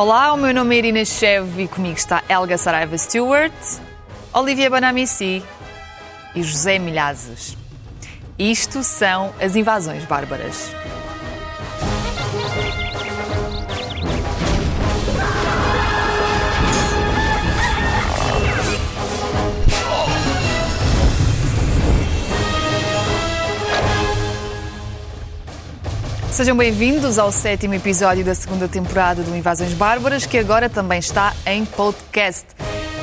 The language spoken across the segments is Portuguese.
Olá, o meu nome é Irina Chev e comigo está Elga Saraiva Stewart, Olivia Banamici e José Milhazes. Isto são as invasões bárbaras. Sejam bem-vindos ao sétimo episódio da segunda temporada do Invasões Bárbaras, que agora também está em podcast.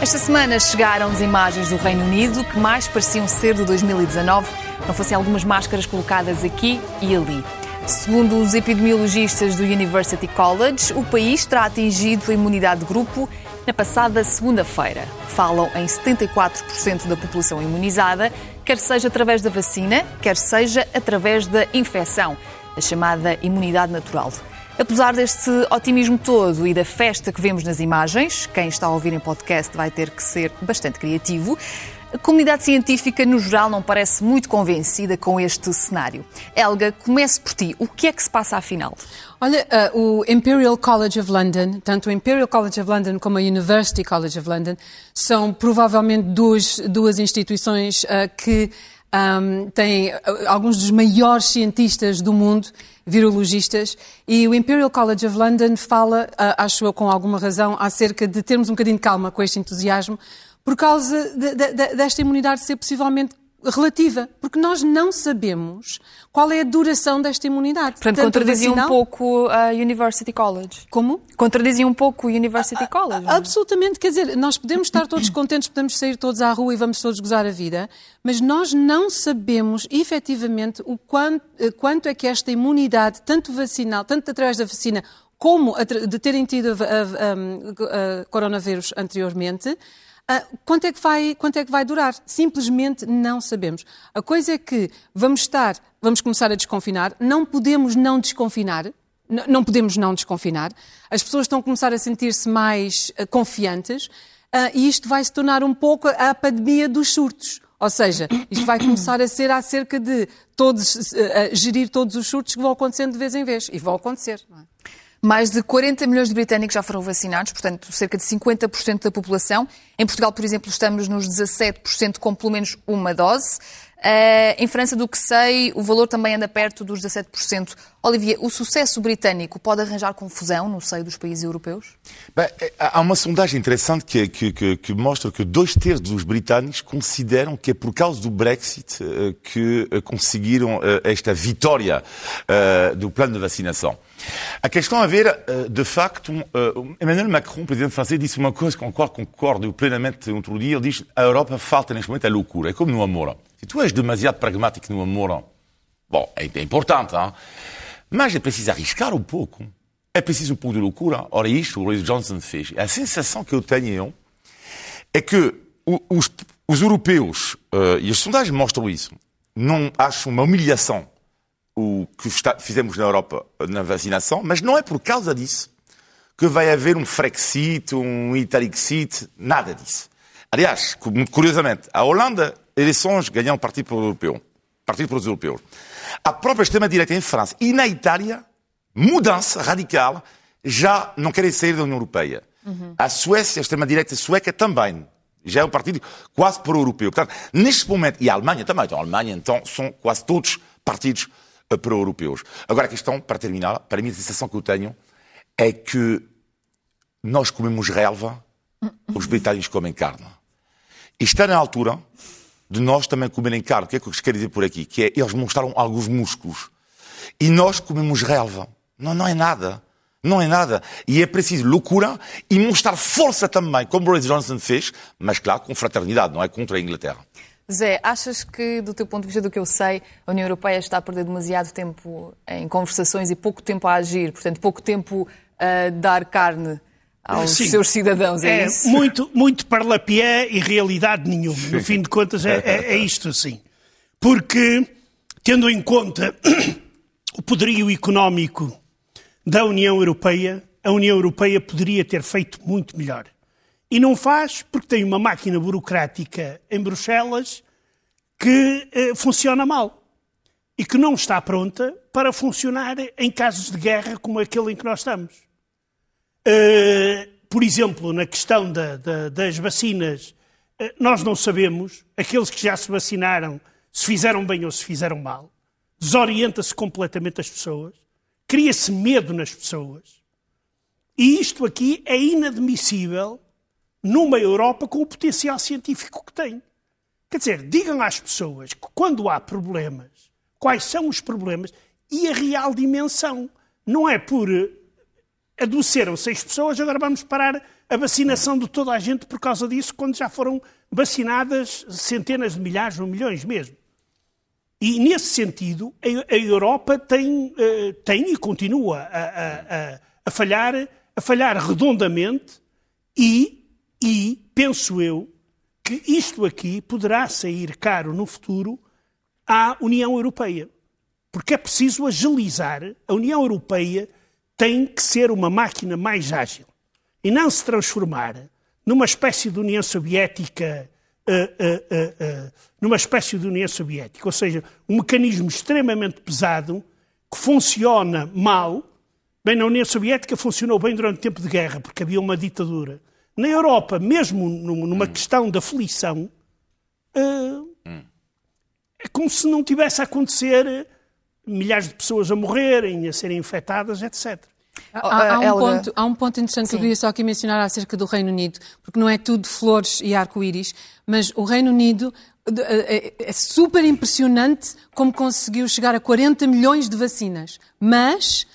Esta semana chegaram as imagens do Reino Unido que mais pareciam ser de 2019, não fossem algumas máscaras colocadas aqui e ali. Segundo os epidemiologistas do University College, o país terá atingido a imunidade de grupo na passada segunda-feira. Falam em 74% da população imunizada, quer seja através da vacina, quer seja através da infecção a chamada imunidade natural. Apesar deste otimismo todo e da festa que vemos nas imagens, quem está a ouvir em podcast vai ter que ser bastante criativo. A comunidade científica, no geral, não parece muito convencida com este cenário. Helga, comece por ti. O que é que se passa afinal? Olha, uh, o Imperial College of London, tanto o Imperial College of London como a University College of London, são provavelmente duas, duas instituições uh, que um, tem uh, alguns dos maiores cientistas do mundo, virologistas, e o Imperial College of London fala, uh, acho eu com alguma razão, acerca de termos um bocadinho de calma com este entusiasmo, por causa de, de, de, desta imunidade ser possivelmente relativa, porque nós não sabemos qual é a duração desta imunidade. Portanto, contradizia vacinal... um pouco a University College. Como? Contradizia um pouco a University College. A, absolutamente, quer dizer, nós podemos estar todos contentes, podemos sair todos à rua e vamos todos gozar a vida, mas nós não sabemos efetivamente o quanto, eh, quanto é que esta imunidade, tanto vacinal, tanto através da vacina, como de terem tido a, a, a coronavírus anteriormente, Uh, quanto, é que vai, quanto é que vai durar? Simplesmente não sabemos. A coisa é que vamos estar, vamos começar a desconfinar, não podemos não desconfinar, não podemos não desconfinar. As pessoas estão a começar a sentir-se mais uh, confiantes uh, e isto vai se tornar um pouco a pandemia dos surtos. Ou seja, isto vai começar a ser acerca de todos, gerir todos os surtos que vão acontecendo de vez em vez. E vão acontecer. Não é? Mais de 40 milhões de britânicos já foram vacinados, portanto, cerca de 50% da população. Em Portugal, por exemplo, estamos nos 17% com pelo menos uma dose. Uh, em França, do que sei, o valor também anda perto dos 17%. Olivia, o sucesso britânico pode arranjar confusão no seio dos países europeus? Bem, é, há uma sondagem interessante que, que, que, que, mostra que dois terços dos britânicos consideram que é por causa do Brexit uh, que conseguiram esta vitória do plano de vacinação. A questão a ver, de facto, Emmanuel Macron, presidente francês, disse uma coisa com a qual concordo plenamente outro dia. Ele diz a Europa falta neste momento a loucura. É como no amor. Se tu és demasiado pragmático no amor, bom, é, é importante, hein? mas é preciso arriscar um pouco. É preciso um pouco de loucura. Ora, isto o Boris Johnson fez. A sensação que eu tenho é que os, os europeus, uh, e as sondagens mostram isso, não acham uma humilhação o que fizemos na Europa na vacinação, mas não é por causa disso que vai haver um Frexit, um Italixit, nada disso. Aliás, curiosamente, a Holanda, eleições ganham o Partido Europeu. Partido para os Europeus. A própria extrema-direita em França e na Itália, mudança radical, já não querem sair da União Europeia. Uhum. A Suécia, a extrema-direita sueca também. Já é um partido quase pro-europeu. Portanto, neste momento, e a Alemanha também, então a Alemanha, então, são quase todos partidos eh, pro-europeus. Agora, a questão, para terminar, para mim a sensação que eu tenho é que nós comemos relva, os britânicos comem carne. E está na altura de nós também comerem carne. O que é que eu quero dizer por aqui? Que é, eles mostraram alguns músculos. E nós comemos relva. Não, não é nada. Não é nada. E é preciso loucura e mostrar força também, como Boris Johnson fez, mas claro, com fraternidade, não é contra a Inglaterra. Zé, achas que, do teu ponto de vista do que eu sei, a União Europeia está a perder demasiado tempo em conversações e pouco tempo a agir, portanto, pouco tempo a dar carne aos Sim. seus cidadãos, é, é isso? Muito, muito parlapié e realidade nenhuma. No fim de contas, é, é, é isto assim. Porque, tendo em conta o poderio económico da União Europeia, a União Europeia poderia ter feito muito melhor. E não faz porque tem uma máquina burocrática em Bruxelas que eh, funciona mal e que não está pronta para funcionar em casos de guerra como aquele em que nós estamos. Uh, por exemplo, na questão da, da, das vacinas, uh, nós não sabemos, aqueles que já se vacinaram, se fizeram bem ou se fizeram mal. Desorienta-se completamente as pessoas, cria-se medo nas pessoas. E isto aqui é inadmissível numa Europa com o potencial científico que tem. Quer dizer, digam às pessoas que quando há problemas, quais são os problemas e a real dimensão. Não é por eh, adoeceram seis pessoas, agora vamos parar a vacinação de toda a gente por causa disso, quando já foram vacinadas centenas de milhares ou milhões mesmo. E, nesse sentido, a, Europa tem, eh, tem e continua a, a, a, falhar, a falhar redondamente e, e penso eu que isto aqui poderá sair caro no futuro à União Europeia. Porque é preciso agilizar. A União Europeia tem que ser uma máquina mais ágil e não se transformar numa espécie de União Soviética. Uh, uh, uh, numa espécie de União Soviética, ou seja, um mecanismo extremamente pesado que funciona mal. Bem, na União Soviética funcionou bem durante o tempo de guerra, porque havia uma ditadura. Na Europa, mesmo numa hum. questão de aflição, hum. é como se não tivesse a acontecer milhares de pessoas a morrerem, a serem infectadas, etc. Há, há, um ponto, há, um ponto, interessante Sim. que eu queria só aqui mencionar acerca do Reino Unido, porque não é tudo flores e arco-íris, mas o Reino Unido é, é super impressionante como conseguiu chegar a 40 milhões de vacinas, mas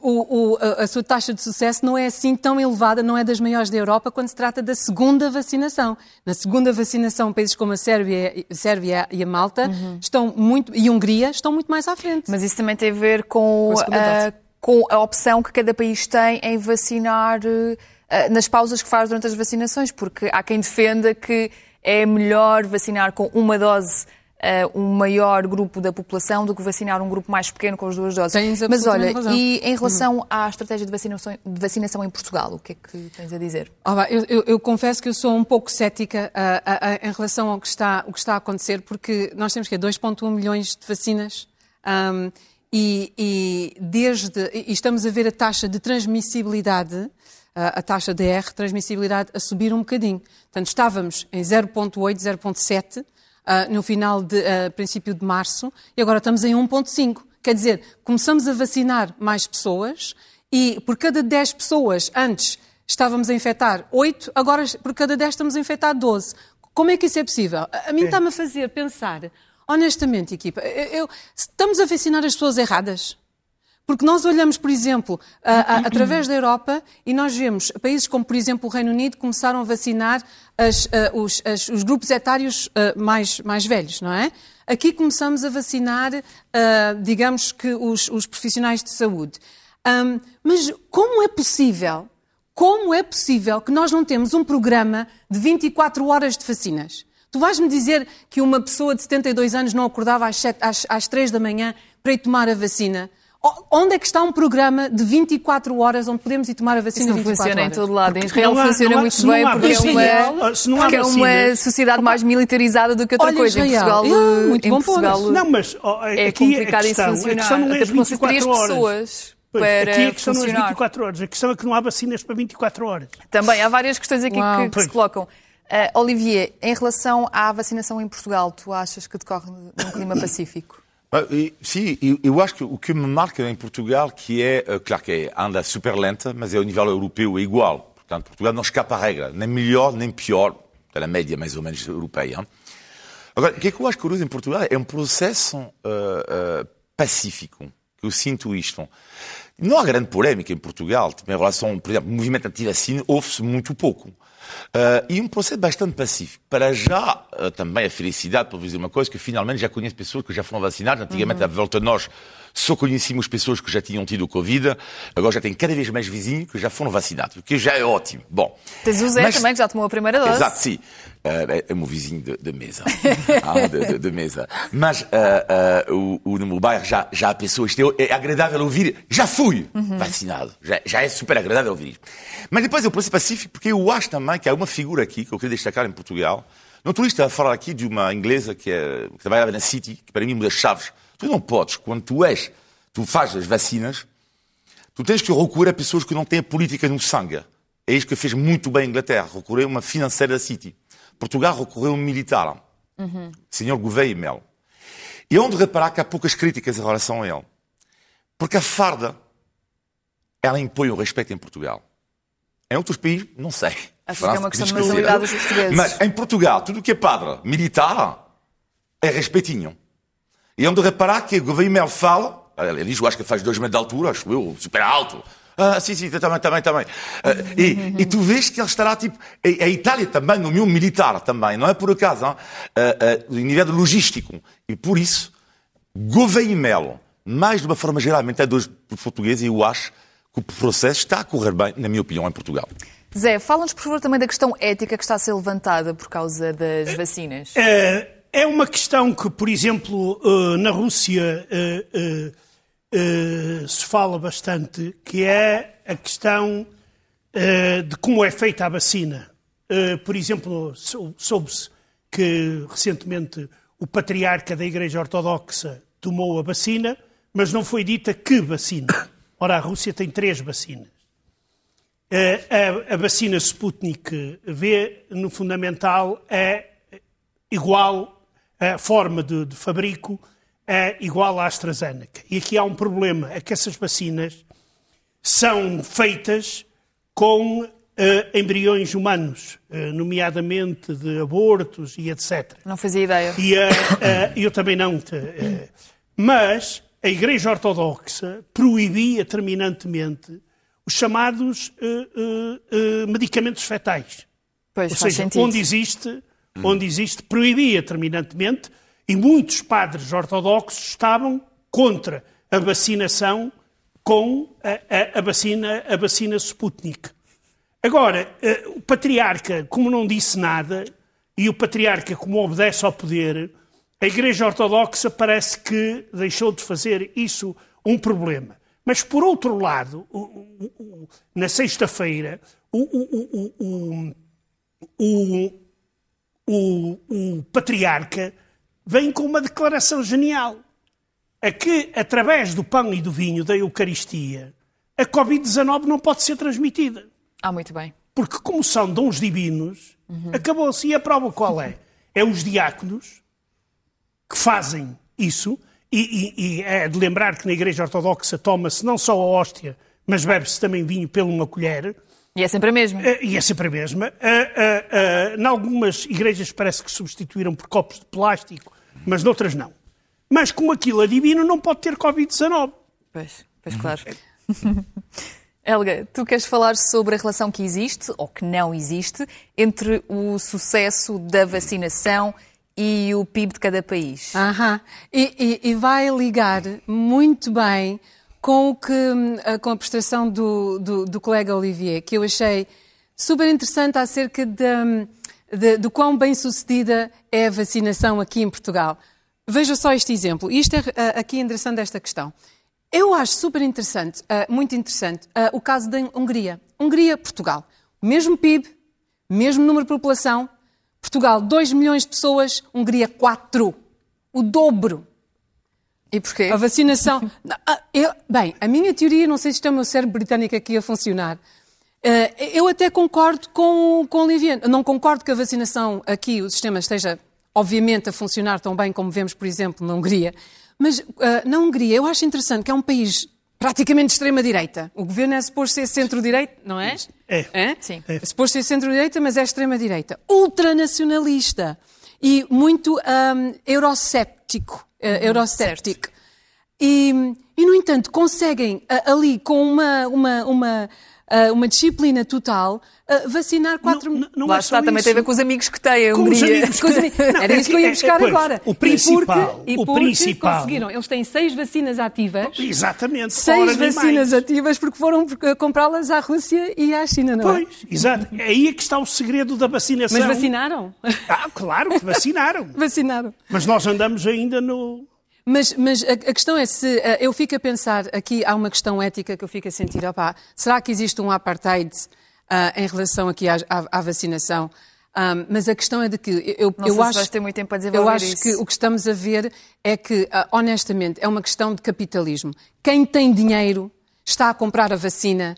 o, o, a, a, sua taxa de sucesso não é assim tão elevada, não é das maiores da Europa quando se trata da segunda vacinação. Na segunda vacinação, países como a Sérvia, a Sérvia e a Malta uhum. estão muito, e a Hungria estão muito mais à frente. Mas isso também tem a ver com, com, a, com a opção que cada país tem em vacinar uh, nas pausas que faz durante as vacinações, porque há quem defenda que é melhor vacinar com uma dose uh, um maior grupo da população do que vacinar um grupo mais pequeno com as duas doses. Tens Mas olha, razão. e em relação hum. à estratégia de vacinação, de vacinação, em Portugal, o que é que tens a dizer? Ah, eu, eu, eu, confesso que eu sou um pouco cética uh, uh, em relação ao que, está, o que está a acontecer, porque nós temos que 2,1 milhões de vacinas. Um, e, e, desde e estamos a ver a taxa de transmissibilidade, a taxa de R, transmissibilidade, a subir um bocadinho. Portanto, estávamos em 0,8, 0,7 uh, no final de uh, princípio de março e agora estamos em 1,5. Quer dizer, começamos a vacinar mais pessoas e por cada 10 pessoas antes estávamos a infectar 8, agora por cada 10 estamos a infectar 12. Como é que isso é possível? A mim está-me a fazer pensar, honestamente, equipa, eu, eu, estamos a vacinar as pessoas erradas? Porque nós olhamos, por exemplo, a, a, através da Europa e nós vemos países como, por exemplo, o Reino Unido começaram a vacinar as, os, as, os, grupos etários mais, mais velhos, não é? Aqui começamos a vacinar, digamos que, os, os profissionais de saúde. Um, mas como é possível, como é possível que nós não temos um programa de 24 horas de vacinas? Tu vais-me dizer que uma pessoa de 72 anos não acordava às, 7, às, às 3 da manhã para ir tomar a vacina? Onde é que está um programa de 24 horas onde podemos ir tomar a vacina Isso não funciona horas? em todo lado. Em Israel funciona há, muito bem porque é uma, porque é uma sociedade mais militarizada do que outra Olha, coisa. Israel. Em Portugal, é, muito em bom Portugal não, mas, oh, é complicado isso funcionar. A questão não é Até 24 horas. pessoas. Para aqui a questão funcionar. não é 24 horas, a questão é que não há vacinas para 24 horas. Também, há várias questões aqui que, que se colocam. Uh, Olivier, em relação à vacinação em Portugal, tu achas que decorre num clima pacífico? Ah, sim, eu acho que o que me marca em Portugal, que é, eh, claro que anda super lenta, mas é ao nível europeu é igual. Portanto, Portugal não escapa à regra, nem melhor nem pior, da média mais ou menos europeia. Agora, o que é que eu acho curioso em Portugal é um processo uh, uh, pacífico, que eu sinto isto. Não há grande polémica em Portugal, em relação, por exemplo, ao movimento anti-vacina, ouve-se muito pouco. Uh, e um processo bastante pacífico. Para já, uh, também a felicidade, por dizer uma coisa, que finalmente já conheço pessoas que já foram vacinadas. Antigamente, uhum. à volta de nós, só conhecíamos pessoas que já tinham tido Covid. Agora já tem cada vez mais vizinhos que já foram vacinados, o que já é ótimo. Bom. Tens o Zé mas... também, que já tomou a primeira dose. Exato, sim. Uh, é, é meu vizinho de, de mesa. ah, de, de, de, mesa. Mas uh, uh, o, o, no meu bairro já, já há pessoas, é agradável ouvir, já fui uhum. vacinado. Já, já é super agradável ouvir. Mas depois eu posso pacífico, porque eu acho também que há uma figura aqui que eu queria destacar em Portugal. Não turista a falar aqui de uma inglesa que, é, que trabalhava na City, que para mim é uma das chaves. Tu não podes, quando tu és, tu fazes as vacinas, tu tens que recorrer a pessoas que não têm a política no sangue. É isso que fez muito bem a Inglaterra, recorreu a uma financeira da City. Portugal recorreu a um militar, uhum. senhor Gouveia e Mel. E onde reparar que há poucas críticas em relação a ele. Porque a farda, ela impõe o respeito em Portugal. Em outros países, não sei. Acho que é uma questão de mentalidade dos portugueses. Mas em Portugal, tudo o que é padre, militar, é respeitinho. E onde reparar que o Gouveia e Mel fala, ele diz, eu acho que faz dois metros de altura, acho eu, super alto. Ah, sim, sim, também, também, também. Uh, e, e, tu vês que ele estará tipo. A, a Itália também nomeou militar também, não é por acaso, uh, uh, nível logístico. E por isso, Gouveia e Melo, mais de uma forma geral, até dois portugueses, e eu acho que o processo está a correr bem, na minha opinião, em Portugal. Zé, fala-nos, por favor, também da questão ética que está a ser levantada por causa das vacinas. É, é uma questão que, por exemplo, na Rússia uh, se fala bastante, que é a questão de como é feita a vacina. Por exemplo, soube-se que recentemente o patriarca da Igreja Ortodoxa tomou a vacina, mas não foi dita que vacina. Ora, a Rússia tem três vacinas. A, a, vacina Sputnik V, no fundamental, é igual à forma de, de fabrico é igual à AstraZeneca. E aqui há um problema, é que essas vacinas são feitas com uh, embriões humanos, uh, nomeadamente de abortos e etc. Não fazia ideia. E uh, eu também não. mas a Igreja Ortodoxa proibia terminantemente os chamados medicamentos fetais. Pois, Ou seja, onde existe, onde existe, proibia terminantemente e muitos padres ortodoxos estavam contra a vacinação com a, a, a vacina, a vacina Sputnik. Agora, eh, o patriarca, como não disse nada, e o patriarca, como obedece ao poder, a Igreja Ortodoxa parece que deixou de fazer isso um problema. Mas, por outro lado, o, o, na sexta-feira, o, o patriarca vem com uma declaração genial. A que, através do pão e do vinho da Eucaristia, a Covid-19 não pode ser transmitida. Ah, muito bem. Porque, como são dons divinos, uhum. acabou-se. E a prova qual é? É os diáconos que fazem isso, e, e, e é de lembrar que na Igreja Ortodoxa toma-se não só a hóstia, mas bebe-se também vinho pela uma colher. E é sempre a mesma. Uh, e é sempre a mesma. Uh, uh, uh, em algumas igrejas parece que substituíram por copos de plástico mas noutras não. Mas como aquilo é divino, não pode ter Covid-19. Pois, pois claro. Helga, tu queres falar sobre a relação que existe, ou que não existe, entre o sucesso da vacinação e o PIB de cada país? Aham. E, e, e vai ligar muito bem com, o que, com a prestação do, do, do colega Olivier, que eu achei super interessante acerca de, de, de quão bem sucedida é a vacinação aqui em Portugal. Veja só este exemplo. Isto é uh, aqui endereçando esta questão. Eu acho super interessante, uh, muito interessante, uh, o caso da Hungria. Hungria-Portugal. Mesmo PIB, mesmo número de população. Portugal, 2 milhões de pessoas. Hungria, 4. O dobro. E porquê? A vacinação. eu, bem, a minha teoria, não sei se está o meu cérebro britânico aqui a funcionar, eh, eu até concordo com, com Olivier. Não concordo que a vacinação aqui, o sistema esteja, obviamente, a funcionar tão bem como vemos, por exemplo, na Hungria. Mas uh, na Hungria, eu acho interessante que é um país praticamente de extrema-direita. O governo é suposto ser centro-direita, não é? É. é? Sim. É. é suposto ser centro-direita, mas é extrema-direita. Ultranacionalista e muito um, eurocéptico. Uh. E, e, no entanto, conseguem ali, com uma, uma, uma uh, uma disciplina total, uh, vacinar 4 milhões. Não, não Lá é está, também tem a ver com os amigos que têm, a Hungria. Com os amigos. Não, Era é isso que eu ia buscar é, agora. O principal, e porque, o principal. conseguiram, eles têm seis vacinas ativas. Exatamente. Seis vacinas ativas porque foram comprá-las à Rússia e à China, não é? Pois, exato. Aí é que está o segredo da vacinação. Mas vacinaram? Ah, claro que vacinaram. vacinaram. Mas nós andamos ainda no mas, mas a, a, questão é se uh, eu fico a pensar, aqui há uma questão ética que eu fico a sentir, opá, será que existe um apartheid uh, em relação aqui à, à, à vacinação? Um, mas a questão é de que eu, Não eu acho, ter muito tempo eu acho isso. que o que estamos a ver é que, uh, honestamente, é uma questão de capitalismo. Quem tem dinheiro está a comprar a vacina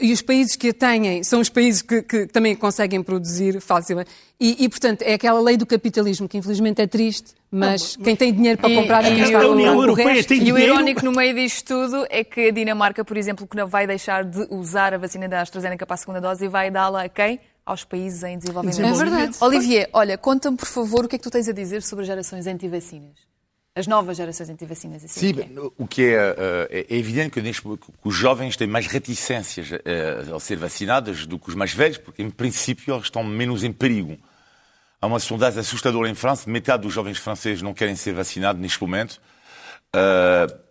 e os países que a têm são os países que, que também conseguem produzir facilmente. E, e, portanto, é aquela lei do capitalismo que infelizmente é triste, mas, quem tem dinheiro para comprar e, e, e, a União Europeia tem e dinheiro. o irónico no meio disto tudo é que a Dinamarca, por exemplo, que não vai deixar de usar a vacina da AstraZeneca para a segunda dose e vai dá-la a quem? Aos países em desenvolvimento. É verdade. Olivier, olha, conta-me, por favor, o que é que tu tens a dizer sobre as gerações anti-vacinas? As novas gerações anti-vacinas. Assim Sim, é. o que é, uh, é evidente que, neste, que, os jovens têm mais reticências uh, ao ser vacinados do que os mais velhos, porque, em princípio, eles estão menos em perigo. Há uma sondagem assustadora em França, metade dos jovens franceses não querem ser vacinados neste momento. Uh,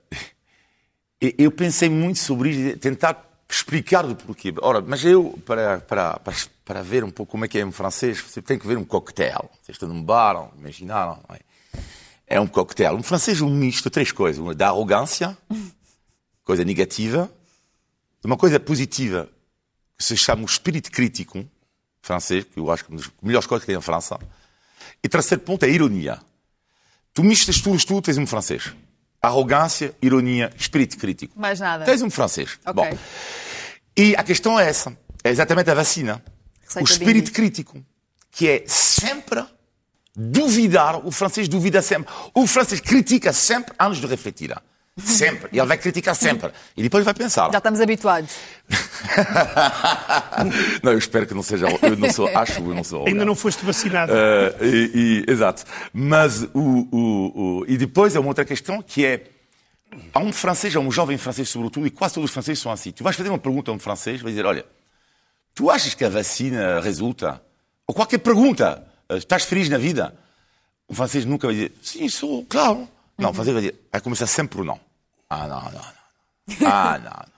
eu pensei muito sobre isso, tentar explicar do porquê. Ora, mas eu, para, para, para, para ver um pouco como é que é em francês, você tem que ver um coquetel. Vocês estão num bar, imaginaram, não é? É um coquetel. Um francês um misto de três coisas. Uma da arrogância, coisa negativa, uma coisa positiva, que se chama o espírito crítico francês, que eu acho que é uma das melhores coisas que tem em França. E terceiro ponto é a ironia. Tu mistas tudo, tudo, tens um francês. Arrogância, ironia, espírito crítico. Mais nada. Tens um francês. Ok. Bom. E a questão é essa. É exatamente a vacina. Receita o espírito crítico, que é sempre duvidar, o francês duvida sempre. O francês critica sempre antes de refletir. Sempre. E ele vai criticar sempre. E depois vai pensar. Já estamos habituados. não, eu espero que não seja. Eu não sou, acho eu não sou. Ainda não foste vacinado. Uh, e, e, exato. Mas o, o, o, E depois é uma outra questão que é. Há um francês, há um jovem francês, sobretudo, e quase todos os franceses são assim. Tu vais fazer uma pergunta a um francês, vai dizer: Olha, tu achas que a vacina resulta? Ou qualquer pergunta, estás feliz na vida? O francês nunca vai dizer: Sim, sou, claro. Não, o francês vai dizer: Vai começar sempre por não. Ah, não, não, não. Ah, não, não.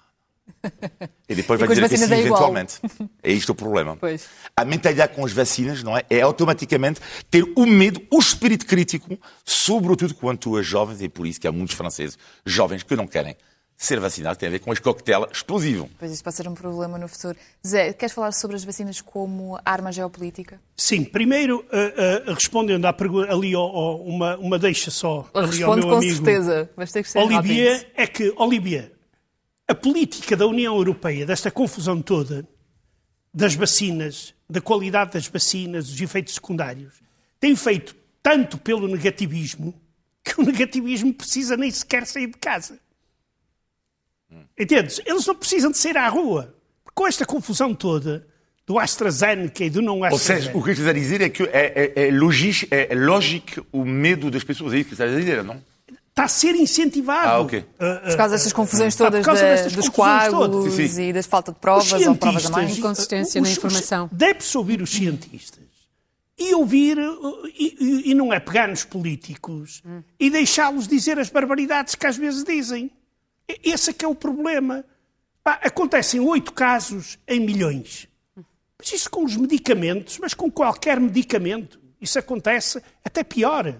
E depois E vai dizer que sim, é eventualmente. É isto o problema. Pois. A mentalidade com as vacinas, não é? É automaticamente ter o medo, o espírito crítico, sobretudo quando tu és jovens, e por isso que há muitos franceses jovens que não querem ser vacinados, tem a ver com este coquetel explosivo. Pois isso pode ser um problema no futuro. Zé, queres falar sobre as vacinas como arma geopolítica? Sim, primeiro, uh, uh, respondendo à pergunta, ali ao, ao- uma, uma deixa só. meu com amigo certeza. Mas tem que ser Olivier, rápido. é que, Olivier, a política da União Europeia, desta confusão toda, das vacinas, da qualidade das vacinas, dos efeitos secundários, tem feito tanto pelo negativismo que o negativismo precisa nem sequer sair de casa. Entendes? Eles não precisam de sair à rua. Com esta confusão toda do AstraZeneca e do não Ou AstraZeneca. seja, o que estás a dizer é que é, é, é, lógico, é lógico o medo das pessoas. É isso que estás a dizer, não? está a ser incentivado. Ah, ok. Por causa destas confusões Ah, por todas causa da- destas dos confusões todas. coágulos Sim, sim. e da falta de Os provas ou provas a mais. Inconsistência na informação. Deve-se ouvir os cientistas e ouvir, e, e- e não é pegar nos políticos e deixá-los dizer as barbaridades que às vezes dizem. Esse é que é o problema. Pá, acontecem oito casos em milhões. Mas isso com os medicamentos, mas com qualquer medicamento. Isso acontece até pior.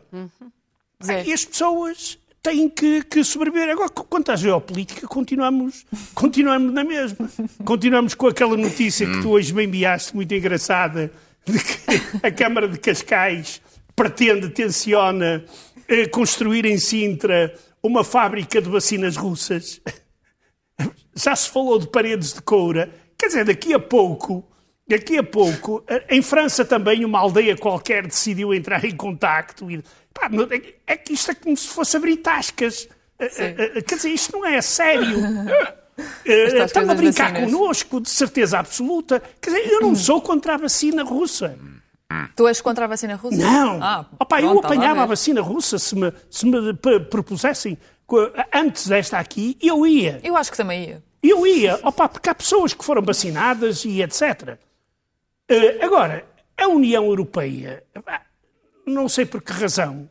Zé. E as pessoas têm que, que sobreviver. Agora, qu- quanto à geopolítica, continuamos, continuamos na mesma. Continuamos com aquela notícia que tu hoje me enviaste, muito engraçada, de que a Câmara de Cascais pretende, tenciona eh, construir em Sintra uma fábrica de vacinas russas. Já se falou de paredes de coura. Quer dizer, daqui a pouco, daqui a pouco, em França também uma aldeia qualquer decidiu entrar em contacto. E, pá, é- é que isto é como se fosse abrir tascas. Eh, eh, eh, Quer dizer, isto não é sério. Estão a brincar connosco, de certeza absoluta. Quer dizer, eu não sou contra a vacina russa. Tu és contra a vacina russa? Não! Ah, Opa, eu pronto, estava apanhava a vacina russa se me, se me propusessem antes desta aqui, eu ia. Eu acho que também ia. Eu ia, opa, porque há pessoas que foram vacinadas e etc. Eh, agora, a União Europeia, pá, não sei por que razão,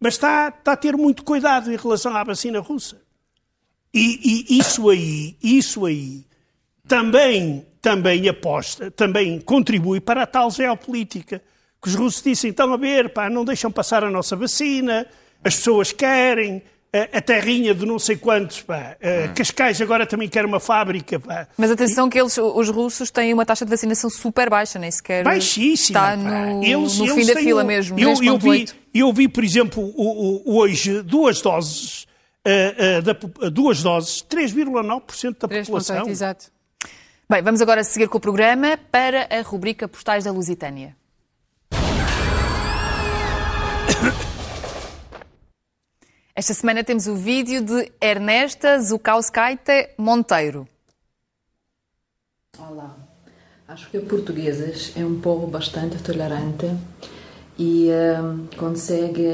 mas está, está a ter muito cuidado em relação à vacina russa. E, e isso aí, isso aí, também, também aposta, também contribui para a tal geopolítica. Que os russos dizem, estão a ver, pá, não deixam passar a nossa vacina, as pessoas querem, a, a terrinha de não sei quantos, pá. eh, Cascais agora também quer uma fábrica, pá. Mas atenção que eles, os russos têm uma taxa de vacinação super baixa, nem sequer Baixíssima. está pá. no, Eles- no eles fim da fila o- mesmo. Eu, eu, vi, 3.8. eu vi, por exemplo, o- o- hoje duas doses uh, uh, da, duas doses, 3,9% da população. exato. Bem, vamos agora seguir com o programa para a rubrica Postais da Lusitânia. Esta semana temos o vídeo de Ernesta Zukauskaite Monteiro. Olá, acho que portugueses é um povo bastante tolerante e um, consegue,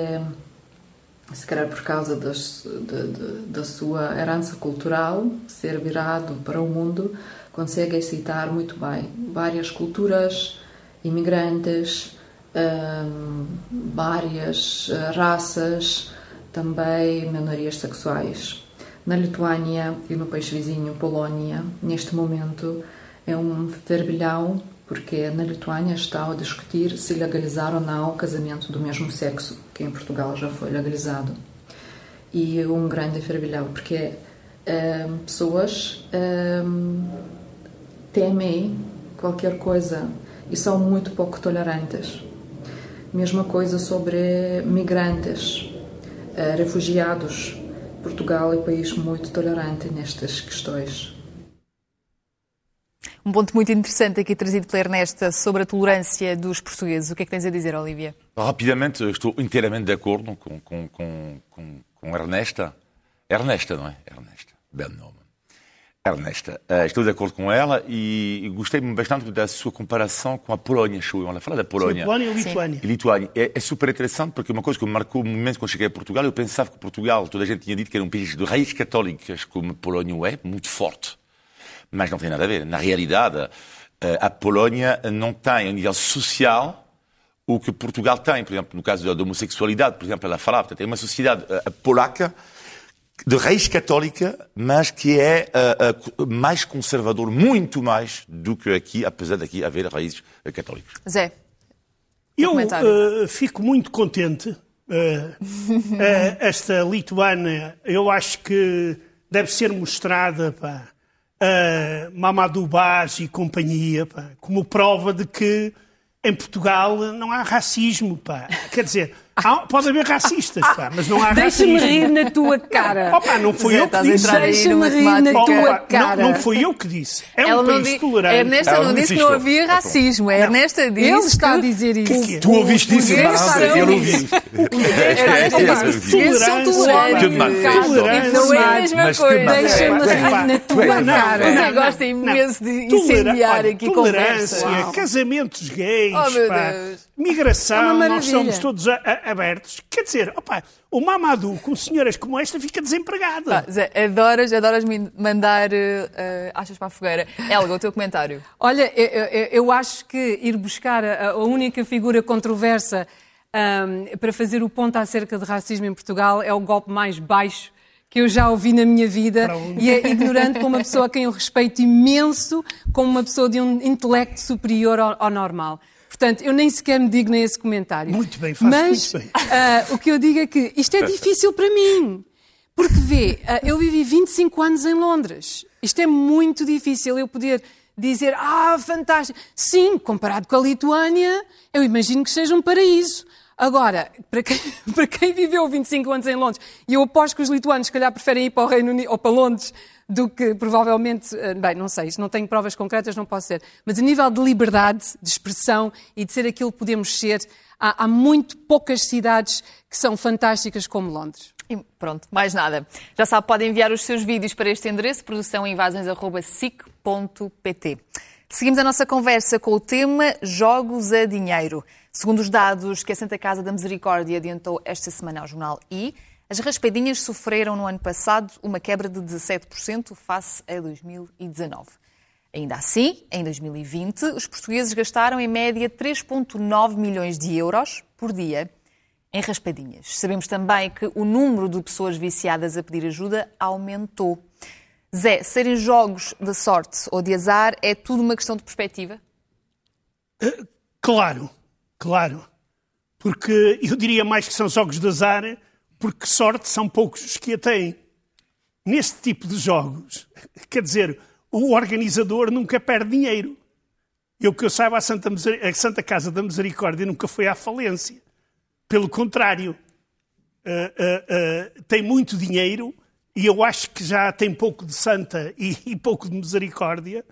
se calhar por causa das, de, da sua herança cultural, ser virado para o mundo, consegue aceitar muito bem várias culturas, imigrantes, um, várias raças, também minorias sexuais. Na Lituânia e no país vizinho, Polónia, neste momento é um fervilhão porque na Lituânia está a discutir se legalizar ou não o casamento do mesmo sexo, que em Portugal já foi legalizado. E um grande fervilhão, porque é, pessoas é, temem qualquer coisa e são muito pouco tolerantes. Mesma coisa sobre migrantes, é, refugiados. Portugal é um país muito tolerante nestas questões. Um ponto muito interessante aqui trazido pela Ernesta sobre a tolerância dos portugueses. O que é que tens a dizer, Olivia? Rapidamente, estou inteiramente de acordo com, com, com, com, com Ernesta. Ernesta, não é? Ernesta. Belo nome. Ernesta, uh, estou de acordo com ela e gostei bastante da sua comparação com a Polónia, show. Ela fala da Polónia. Sim, Polónia e Lituânia. E Lituânia. É, é, super interessante porque uma coisa que me marcou momento quando cheguei a Portugal, eu pensava que Portugal, toda a gente tinha dito que era um país de raízes católicas, como a Polónia é, muito forte mas não tem nada a ver. Na realidade, eh, a Polónia não tem, a nível social, o que Portugal tem. Por exemplo, no caso da homossexualidade, por exemplo, ela falava, portanto, é uma sociedade eh, polaca de raiz católica, mas que é uh, uh, mais conservador, muito mais do que aqui, apesar de aqui haver raízes católicas. Zé, eu uh, fico muito contente. esta Lituânia, eu acho que deve ser mostrada pá, uh, Mamadou Baz e companhia, pá, como prova de que em Portugal não há racismo, pá. Quer dizer, há, pode haver racistas, pá, mas não há Deixa-me racismo. rir na tua cara. Opa, não foi Zé, eu que a disse. Deixa-me rir na tua Opa, cara. não, não foi eu que disse. É ela um não país di... tolerante. Ernesta Ela não não disse que não havia racismo. A Ernesta disse Ele está a que dizer isso. que é? Tu ouviste isso, Eu não ouvi. É, é, portugueses são tolerância, tolerantes. Tolerância. Não é a mesma coisa. Deixa-me rir na tua não, cara. Você não, gosta imenso de incendiar aqui tolerância, conversa. casamentos gays, Oh, migração, É nós somos todos a- a- abertos. Quer dizer, opa, o Mamadou com senhoras como esta fica desempregado. Pá, Zé, adoras, adoras me mandar uh, achas para a fogueira. Elga, o teu comentário. Olha, eu, eu- eu acho que ir buscar a, a única figura controversa ahm, para fazer o ponto acerca de racismo em Portugal é o golpe mais baixo que eu já ouvi na minha vida e é ignorante como uma pessoa a quem eu respeito imenso, como uma pessoa de um intelecto superior ao, ao normal. Portanto, eu nem sequer me digno a esse comentário. Muito bem, faz Mas muito bem. ah, o que eu digo é que isto é difícil para mim. Porque vê, ah, eu vivi 25 anos em Londres. Isto é muito difícil eu poder dizer, ah, fantástico. Sim, comparado com a Lituânia, eu imagino que seja um paraíso. Agora, para quem, para quem viveu 25 anos em Londres, e eu aposto que os lituanos, se calhar, preferem ir para o Reino Unido ou para Londres do que provavelmente, eh, bem, não sei, não tenho provas concretas, não posso ser, mas a nível de liberdade, de expressão e de ser aquilo que podemos ser, há, há muito poucas cidades que são fantásticas como Londres. E pronto, mais nada. Já sabe, pode enviar os seus vídeos para este endereço, produção invasões.sic.pt. Seguimos a nossa conversa com o tema Jogos a Dinheiro. Segundo os dados que a Santa Casa da Misericórdia adiantou esta semana ao jornal I, as raspadinhas sofreram no ano passado uma quebra de 17% face a 2019. Ainda assim, em 2020, os portugueses gastaram em média 3,9 milhões de euros por dia em raspadinhas. Sabemos também que o número de pessoas viciadas a pedir ajuda aumentou. Zé, serem jogos de sorte ou de azar é tudo uma questão de perspectiva? Claro, claro. Porque eu diria mais que são jogos de azar, porque sorte são poucos os que a têm. Neste tipo de jogos, quer dizer, o organizador nunca perde dinheiro. Eu que eu saiba, a Santa, a Santa Casa da Misericórdia nunca foi à falência. Pelo contrário, ah, ah, ah, tem muito dinheiro e eu acho que já tem pouco de santa e, e pouco de misericórdia,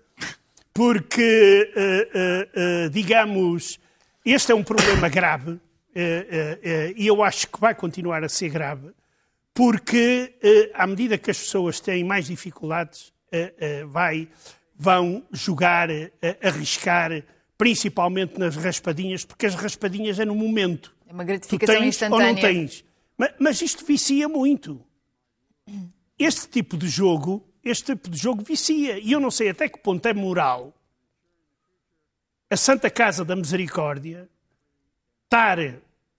porque, uh, uh, digamos, este é um problema grave e eu acho que vai continuar a ser grave, porque à medida que as pessoas têm mais dificuldades, vai, vão jogar, arriscar, principalmente nas raspadinhas, porque as raspadinhas é no momento. É uma gratificação tu tens instantânea. ou não tens. Mas, mas isto vicia muito. Este tipo de jogo, este tipo de jogo vicia. E eu não sei até que ponto é moral a Santa Casa da Misericórdia estar a,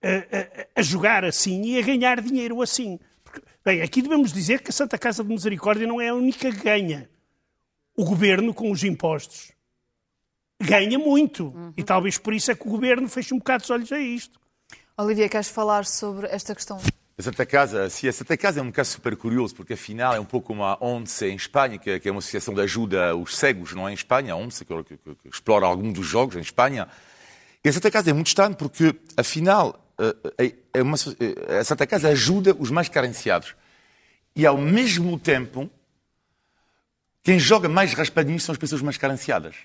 a, a jogar assim e a ganhar dinheiro assim. Porque, bem, aqui devemos dizer que a Santa Casa de Misericórdia não é a única que ganha. O governo, com os impostos, ganha muito. Uhum. E talvez por isso é que o governo feche um bocado os olhos a isto. Olivia, queres falar sobre esta questão? A Santa Casa, sim, a Santa Casa é um caso super curioso, porque afinal é um pouco como a ONCE em Espanha, que é uma associação de ajuda aos cegos, não é em Espanha, a ONCE, que, que, que, explora alguns dos jogos em Espanha. E a Santa Casa é muito estranho, porque afinal é, é uma, a Santa Casa ajuda os mais carenciados. E ao mesmo tempo, quem joga mais raspadinhos são as pessoas mais carenciadas.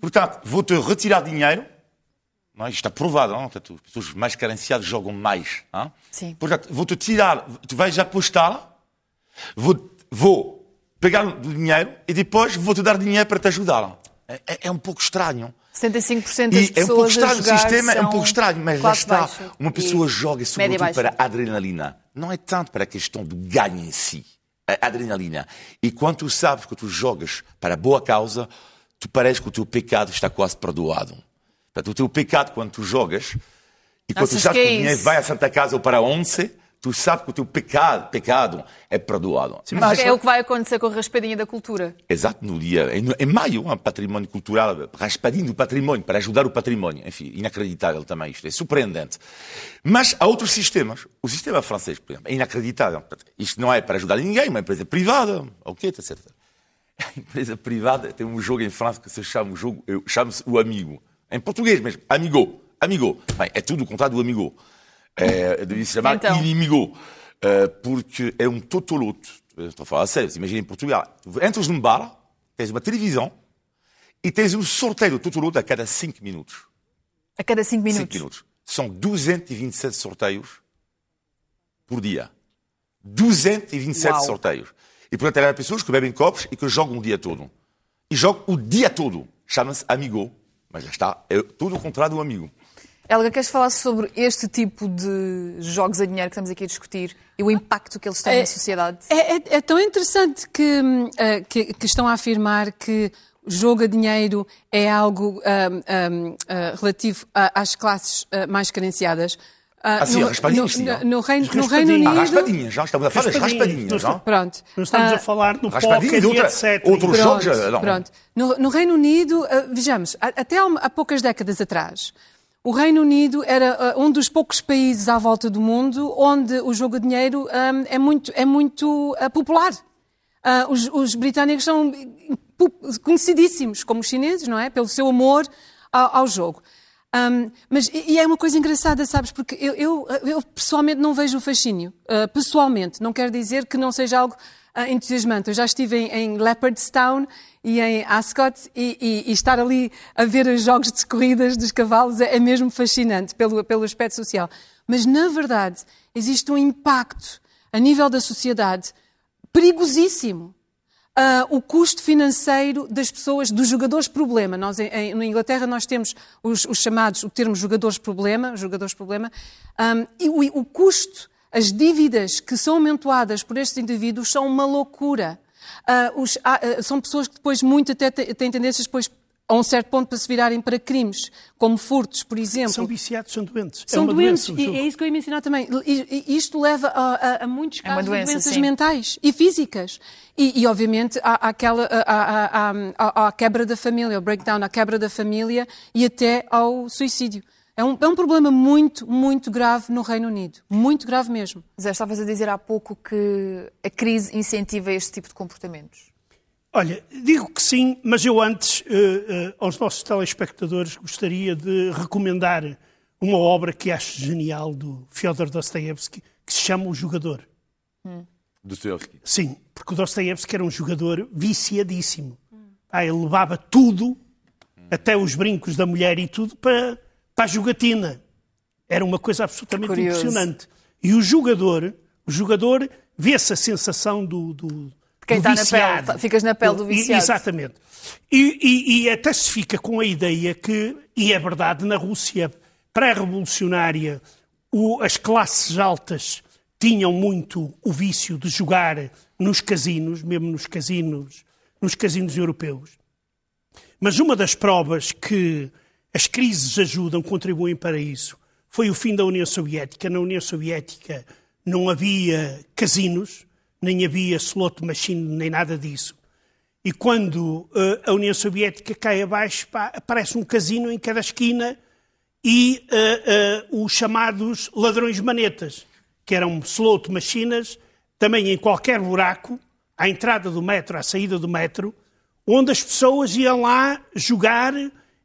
Portanto, vou-te retirar dinheiro não, é? isto está provado, não? Portanto, as pessoas mais carenciadas jogam mais. Não? Sim. Portanto, vou-te tirar, tu vais apostar, vou, vou pegar o dinheiro e depois vou-te dar dinheiro para te ajudar. É, é, é um pouco estranho. 65% das e pessoas é um pouco estranho, o sistema é um pouco estranho, mas lá está. Baixo. Uma pessoa joga sobretudo para a adrenalina. Não é tanto para a questão do ganho em si. A adrenalina. E quando tu sabes que tu jogas para a boa causa, tu parece que o teu pecado está quase perdoado. Portanto, o teu pecado quando tu jogas, e quando tu sabes que, que o dinheiro vai à Santa Casa ou para a Once, tu sabes que o teu pecado, pecado é perdoado. Sim, mas é o que vai acontecer com a raspadinha da cultura. Exato, no dia, em, em maio, um património cultural, raspadinho do património, para ajudar o património. Enfim, inacreditável também isto, é surpreendente. Mas há outros sistemas. O sistema francês, por exemplo, é inacreditável. Isto não é para ajudar ninguém, uma empresa privada, ok, etc. A empresa privada tem um jogo em França que se chama o jogo, chama-se o Amigo. Em português mesmo. Amigo. Amigo. Bem, é tudo o contrário do amigo. É, devia se chamar então. inimigo. É, porque é um totoloto. Estou a falar sério. Imagina em Portugal. Entras num bar, tens uma televisão e tens um sorteio do totoloto a cada 5 minutos. A cada 5 minutos? 5 minutos. São 227 sorteios por dia. 227 Uau. sorteios. E, portanto, há pessoas que bebem copos e que jogam o dia todo. E jogam o dia todo. Chama-se Amigo. Mas já está, é tudo o contrário do amigo. Helga, queres falar sobre este tipo de jogos a dinheiro que estamos aqui a discutir e o impacto que eles têm é, na sociedade? É, é, é, tão interessante que, uh, que, que, estão a afirmar que o jogo a dinheiro é algo um, um, uh, relativo às classes uh, mais carenciadas. Ah, ah, sim, no, raspadinhas, no, no, no, Reino, no Reino Unido... Ah, raspadinhas, já estamos a falar das raspadinhas, não? Pronto. Não estamos a falar no póquer e etc. Outros pronto, jogos... Não. Pronto. No, no Reino Unido, uh, vejamos, até há, há, poucas décadas atrás, o Reino Unido era uh, um dos poucos países à volta do mundo onde o jogo de dinheiro um, é muito, é muito uh, popular. Os, os, britânicos são conhecidíssimos como os chineses, não é? Pelo seu amor ao, ao jogo. Um, mas, e é uma coisa engraçada, sabes, porque eu, eu, eu pessoalmente não vejo o fascínio. Uh, pessoalmente, não quer dizer que não seja algo uh, entusiasmante. Eu já estive em, em Leopardstown e em Ascot e, e, e, estar ali a ver os jogos de corridas dos cavalos é, é mesmo fascinante pelo, pelo aspecto social. Mas, na verdade, existe um impacto a nível da sociedade perigosíssimo Uh, o custo financeiro das pessoas, dos jogadores problema. Nós, em, na Inglaterra, nós temos os, os, chamados, o termo jogadores problema, jogadores problema, um, e o, o, custo, as dívidas que são aumentadas por estes indivíduos são uma loucura. Uh, os, uh, são pessoas que depois muito até têm tendências depois a um certo ponto para se virarem para crimes, como furtos, por exemplo. São viciados, são doentes. São é doentes, doença, e é isso que eu ia mencionar também. E, isto leva a, a, a muitos casos é doença, de doenças sim. mentais e físicas. E, e obviamente, há, aquela, há, quebra da família, o breakdown, a quebra da família e até ao suicídio. É um, é um problema muito, muito grave no Reino Unido. Muito grave mesmo. Zé, estavas a dizer há pouco que a crise incentiva este tipo de comportamentos. Olha, digo que sim, mas eu antes, uh, uh, aos nossos telespectadores, gostaria de recomendar uma obra que acho genial do Fyodor Dostoevsky, que se chama O Jogador. Hum. Dostoevsky. Sim, porque o Dostoevsky era um jogador viciadíssimo. Ah, ele levava tudo, até os brincos da mulher e tudo, para, para a jogatina. Era uma coisa absolutamente Curioso. impressionante. E o jogador, o jogador vê-se a sensação do, do, quem está na viciado. pele, ficas na pele do viciado. Exatamente. E, e- e até se fica com a ideia que, e é verdade, na Rússia pré-revolucionária, as classes altas tinham muito o vício de jogar nos casinos, mesmo nos casinos, nos casinos europeus. Mas uma das provas que as crises ajudam, contribuem para isso, foi o fim da União Soviética. Na União Soviética não havia casinos, nem havia slot machine, nem nada disso. E quando eh, a União Soviética cai abaixo, aparece um casino em cada esquina e eh, eh, os chamados ladrões manetas, que eram slot machines, também em qualquer buraco, à entrada do metro, à saída do metro, onde as pessoas iam lá jogar.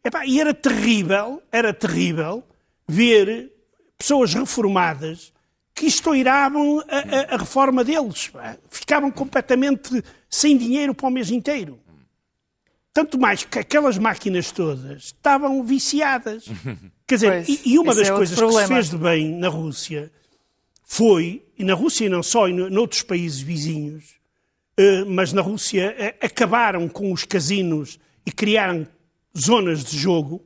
Epá, e era terrível, era terrível ver pessoas reformadas que estouravam a, a- a reforma deles. Ficavam completamente sem dinheiro para o mês inteiro. Tanto mais que aquelas máquinas todas estavam viciadas. Quer dizer, Pois, e, e uma das é coisas que se problema. fez de bem na Rússia foi, e na Rússia e não só, e no- noutros países vizinhos, eh, mas na Rússia eh, acabaram com os casinos e criaram zonas de jogo.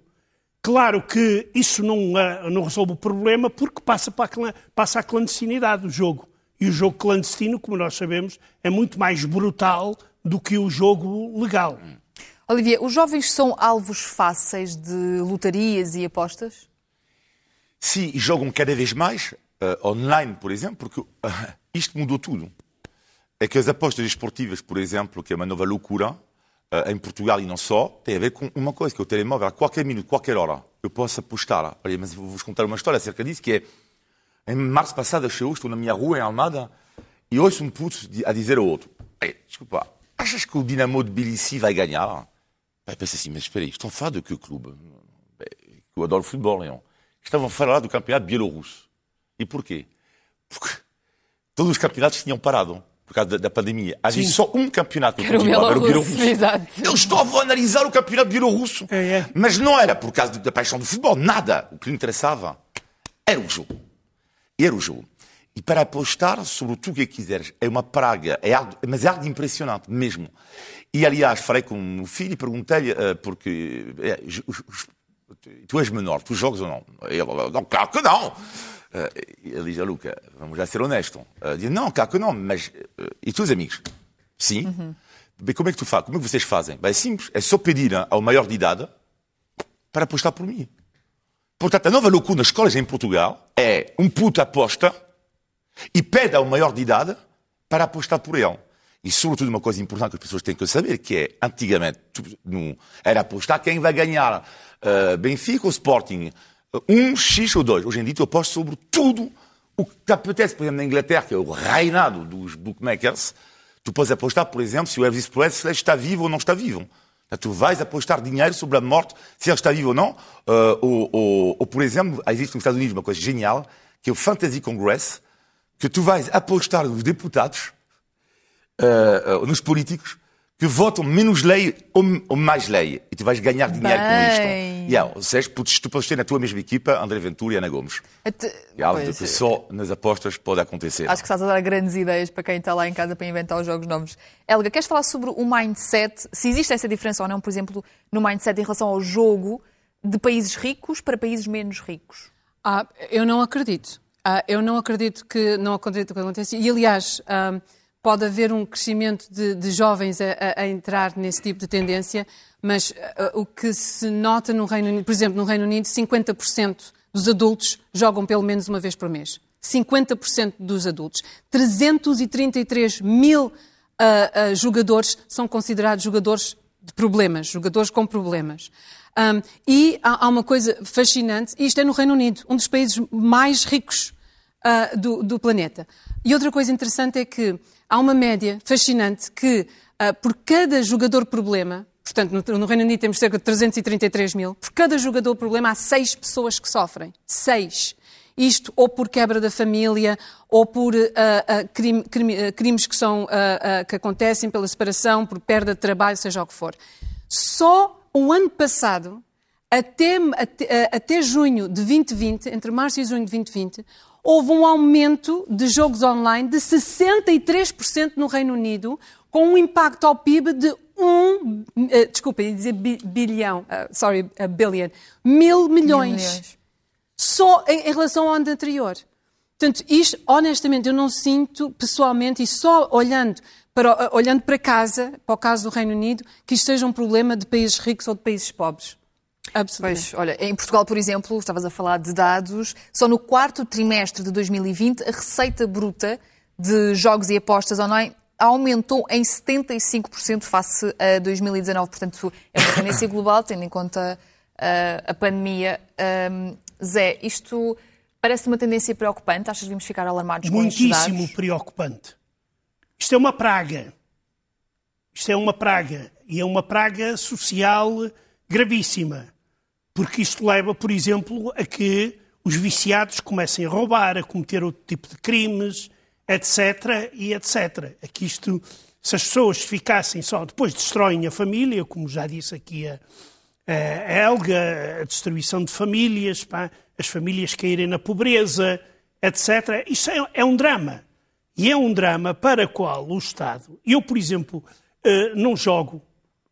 Claro que isso não, ah, não resolve o problema porque passa, para a, passa a clandestinidade o jogo. E o jogo clandestino, como nós sabemos, é muito mais brutal do que o jogo legal. Olivia, os jovens são alvos fáceis de lotarias e apostas? Sim, e jogam cada vez mais eh, online, por exemplo, porque eh, isto mudou tudo. É que as apostas esportivas, por exemplo, que é uma nova loucura, em Portugal e não só, tem a ver com uma coisa, que é o telemóvel, a qualquer minuto, qualquer hora, eu posso apostar. Olha, mas vou-vos contar uma história acerca disso, que é, em março passado, eu estou na minha rua, em Almada, e ouço um puto a dizer ao outro, "Ei, desculpa, achas que o Dinamo de Tbilisi vai ganhar? Aí pensa assim, mas espera aí, estão a falar de que clube? Bem, Eu adoro futebol, Leão. Estavam a falar do campeonato bielorrusso. E porquê? Porque todos os campeonatos tinham parado por causa da, da pandemia. Havia só um campeonato o continente, era o Bielorrusso. Eles estavam a analisar o campeonato bielorrusso. É, é. Mas não era por causa da paixão do futebol, nada. O que lhe interessava era o jogo. Era o jogo. E para apostar sobre tudo o que quiseres, é uma praga, é algo, mas é algo impressionante mesmo. E aliás, falei com o filho e perguntei-lhe, eh, porque os- os- tu és menor, tu jogas ou não? Ele, não, claro que não. Eh, ele diz, "Ah, Luca, vamos já ser honesto. Uh, diz, não, claro que não, mas. eh, e tu, os amigos? Sim. Bem, como é que tu fazes? Como é que vocês fazem? Bem, é simples, é só pedir ao maior de idade para apostar por mim. Portanto, a nova loucura nas escolas em Portugal é um puto aposta e pede ao maior de idade para apostar por ele. E, sobretudo, uma coisa importante que as pessoas têm que saber, que é, antigamente, tu- no- era apostar quem vai ganhar uh, Benfica ou Sporting. Um X ou dois. Hoje em dia, tu apostas sobre tudo o que te apetece. Por exemplo, na Inglaterra, que é o reinado dos bookmakers, tu podes apostar, por exemplo, se o Elvis Presley está vivo ou não está vivo. Portanto, Tu vais apostar dinheiro sobre a morte, se ele está vivo ou não. Uh, ou, ou- ou, por exemplo, existe nos Estados Unidos uma coisa genial, que é o Fantasy Congress, que tu vais apostar nos deputados, uh, uh, nos políticos, que votam menos lei ou, mais lei. E tu vais ganhar dinheiro com Bem. isto. Yeah, ou seja, podes- tu podes ter na tua mesma equipa André Ventura e Ana Gomes. Até- É algo Pois, que só nas apostas pode acontecer. Acho que estás a dar grandes ideias para quem está lá em casa para inventar os jogos novos. Helga, queres falar sobre o mindset? Se existe essa diferença ou não, por exemplo, no mindset em relação ao jogo de países ricos para países menos ricos? Ah, eu não acredito. Ah, eu não acredito que não acredito que aconteça. E, aliás, ah, pode haver um crescimento de, de jovens a, a- entrar nesse tipo de tendência, mas ah, o que se nota no Reino Unido, por exemplo, no Reino Unido, 50% dos adultos jogam pelo menos uma vez por mês. 50% dos adultos. 333 mil ah, jogadores são considerados jogadores de problemas, jogadores com problemas. Um, e há, há uma coisa fascinante, isto é no Reino Unido, um dos países mais ricos ah, do, do planeta. E outra coisa interessante é que há uma média fascinante que ah, por cada jogador problema, portanto no, no Reino Unido temos cerca de 333 mil, por cada jogador problema há seis pessoas que sofrem. Seis. isto ou por quebra da família, ou por uh, uh, crime, crime, uh, crimes que, são, que acontecem pela separação, por perda de trabalho, seja o que for. Só o ano passado, até, até, até junho de 2020, entre março e junho de 2020, houve um aumento de jogos online de 63% no Reino Unido, com um impacto ao PIB de um, uh, desculpa, ia dizer bilhão, uh, sorry, uh, billion, mil milhões. Mil milhões. Só em, em, relação ao ano anterior. Portanto, isto, honestamente, eu não sinto pessoalmente, e só olhando para, olhando para casa, para o caso do Reino Unido, que isto seja um problema de países ricos ou de países pobres. Absolutamente. Pois, olha, em Portugal, por exemplo, estavas a falar de dados, só no quarto trimestre de 2020, a receita bruta de jogos e apostas online aumentou em 75% face a 2019. Portanto, é uma tendência global, tendo em conta uh, a pandemia. Um, Zé, isto parece uma tendência preocupante? Achas que devemos ficar alarmados Muitíssimo com Muitíssimo preocupante. Isto é uma praga. Isto é uma praga. E é uma praga social gravíssima. Porque isto leva, por exemplo, a que os viciados comecem a roubar, a cometer outro tipo de crimes, etc. e etc. Aqui isto, se as pessoas ficassem só, depois destroem a família, como já disse aqui a, a Helga, a destruição de famílias, pá, as famílias caírem na pobreza, etc. Isto é, é, um drama. E é um drama para o qual o Estado. Eu, por exemplo, uh, não jogo.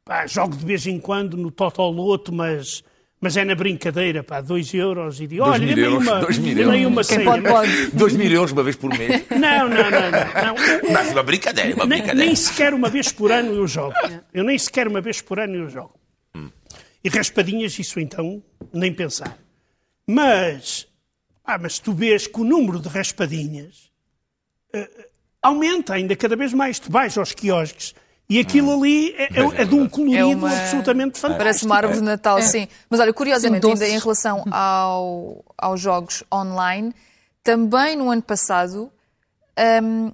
Pá, jogo de vez em quando no Totoloto, mas mas é na brincadeira, pá, 2 euros e digo, olha, dê-me uma, dois euros. uma Quem pode. 2 mil euros uma vez por mês. Não, não, não. não, não. Mas uma brincadeira, uma brincadeira. Nem, nem, sequer uma vez por ano eu jogo. Eu nem sequer uma vez por ano eu jogo. Hum. E raspadinhas, isso então, nem pensar. Mas, ah, mas tu vês que o número de raspadinhas uh, aumenta ainda cada vez mais. Tu vais aos quiosques e aquilo ali é, é, é de um colorido é uma... absolutamente fantástico. Parece uma árvore de Natal, é. sim. Mas olha, curiosamente, ainda em relação ao, aos jogos online, também no ano passado, um,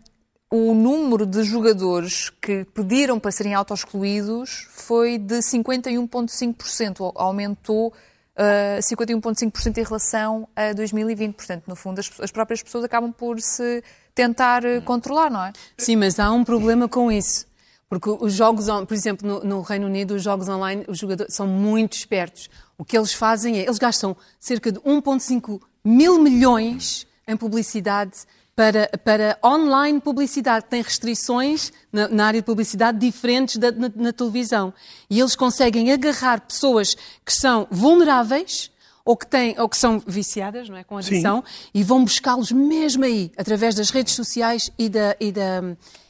o número de jogadores que pediram para serem autoexcluídos foi de 51,5%. Aumentou uh, 51,5% em relação a 2020. Portanto, no fundo, as, as próprias pessoas acabam por se tentar uh, controlar, não é? Sim, mas há um problema com isso. Porque os jogos, por exemplo, no, no, Reino Unido, os jogos online, os jogadores são muito espertos. O que eles fazem é, eles gastam cerca de 1,5 mil milhões em publicidade para, para online publicidade. Tem restrições na, na área de publicidade diferentes da, na, na, televisão. E eles conseguem agarrar pessoas que são vulneráveis ou que, têm, ou que são viciadas não é, com adição Sim. e vão buscá-los mesmo aí, através das redes sociais e da, e da